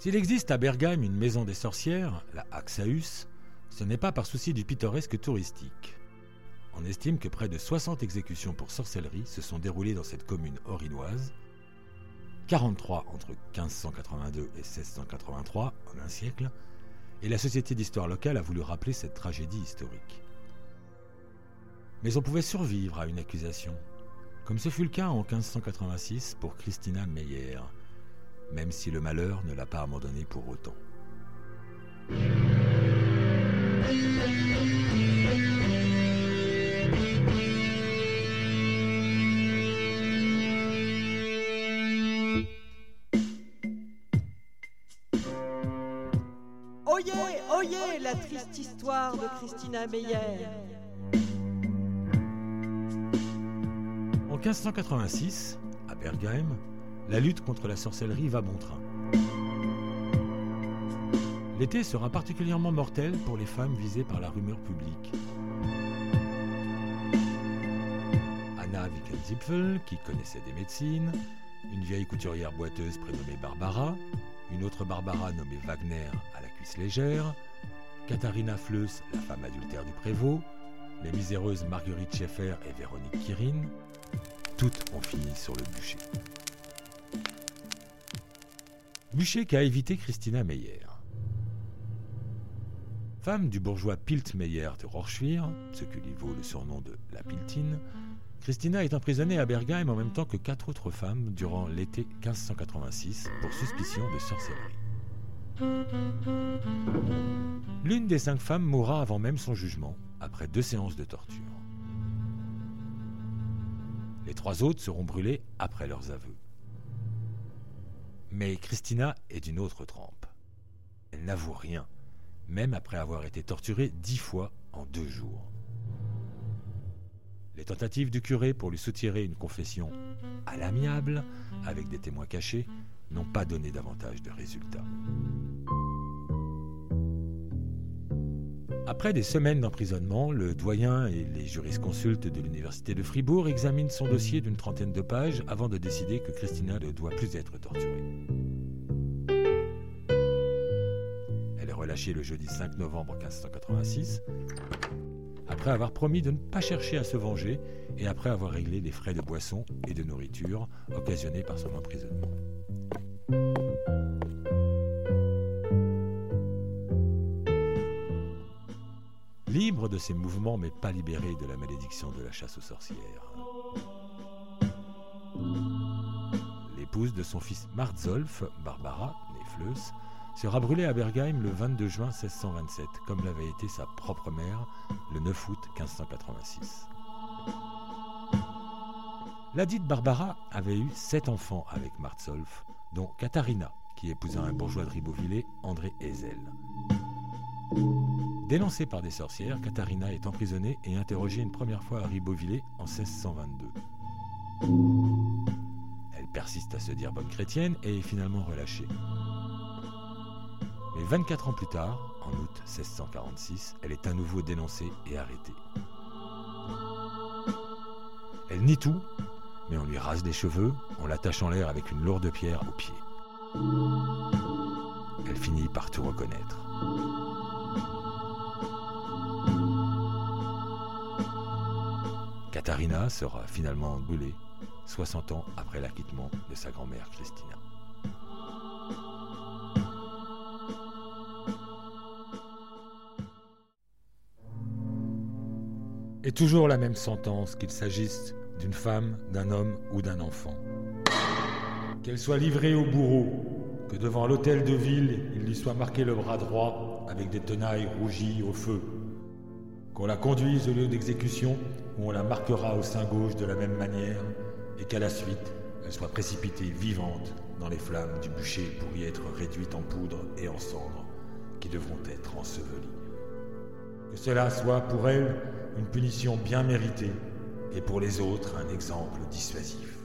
S'il existe à Bergame une maison des sorcières, la Axaus, ce n'est pas par souci du pittoresque touristique. On estime que près de 60 exécutions pour sorcellerie se sont déroulées dans cette commune orinoise, 43 entre 1582 et 1683 en un siècle, et la Société d'histoire locale a voulu rappeler cette tragédie historique. Mais on pouvait survivre à une accusation, comme ce fut le cas en 1586 pour Christina Meyer, même si le malheur ne l'a pas abandonnée pour autant. Oyez, oyez la triste histoire de Christina Meyer. En 1586, à Bergheim, la lutte contre la sorcellerie va bon train. L'été sera particulièrement mortel pour les femmes visées par la rumeur publique. Anna Wickenzipfel, qui connaissait des médecines, une vieille couturière boiteuse prénommée Barbara, une autre Barbara nommée Wagner à la cuisse légère, Katharina Fleuss, la femme adultère du prévôt, les miséreuses Marguerite Schaeffer et Véronique Kirin, toutes ont fini sur le bûcher. Bûcher qu'a évité Christina Meyer. Femme du bourgeois Pilt Meyer de Rorschwihr, ce qui lui vaut le surnom de la Piltine, Christina est emprisonnée à Bergheim en même temps que quatre autres femmes durant l'été 1586 pour suspicion de sorcellerie. L'une des cinq femmes mourra avant même son jugement, après deux séances de torture. Les trois autres seront brûlées après leurs aveux. Mais Christina est d'une autre trempe. Elle n'avoue rien, même après avoir été torturée dix fois en deux jours. Les tentatives du curé pour lui soutirer une confession à l'amiable, avec des témoins cachés, n'ont pas donné davantage de résultats. Après des semaines d'emprisonnement, le doyen et les jurisconsultes de l'université de Fribourg examinent son dossier d'une trentaine de pages avant de décider que Christina ne doit plus être torturée. Elle est relâchée le jeudi 5 novembre 1586, après avoir promis de ne pas chercher à se venger et après avoir réglé les frais de boisson et de nourriture occasionnés par son emprisonnement. Libre de ses mouvements mais pas libérée de la malédiction de la chasse aux sorcières. L'épouse de son fils Marzolf, Barbara, née Fleuss, sera brûlée à Bergheim le 22 juin 1627, comme l'avait été sa propre mère le 9 août 1586. La dite Barbara avait eu sept enfants avec Marzolf, dont Katharina, qui épousa un bourgeois de Ribeauvillé, André Ezel. Dénoncée par des sorcières, Katharina est emprisonnée et interrogée une première fois à Ribeauvillé en 1622. Elle persiste à se dire bonne chrétienne et est finalement relâchée. Mais 24 ans plus tard, en août 1646, elle est à nouveau dénoncée et arrêtée. Elle nie tout, mais on lui rase les cheveux, on l'attache en l'air avec une lourde pierre au pied. Elle finit par tout reconnaître. Katharina sera finalement brûlée 60 ans après l'acquittement de sa grand-mère Christina. Et toujours la même sentence, qu'il s'agisse d'une femme, d'un homme ou d'un enfant. Qu'elle soit livrée au bourreau, que devant l'hôtel de ville, il lui soit marqué le bras droit avec des tenailles rougies au feu. Qu'on la conduise au lieu d'exécution où on la marquera au sein gauche de la même manière, et qu'à la suite, elle soit précipitée vivante dans les flammes du bûcher pour y être réduite en poudre et en cendres, qui devront être ensevelies. Que cela soit pour elle une punition bien méritée, et pour les autres un exemple dissuasif.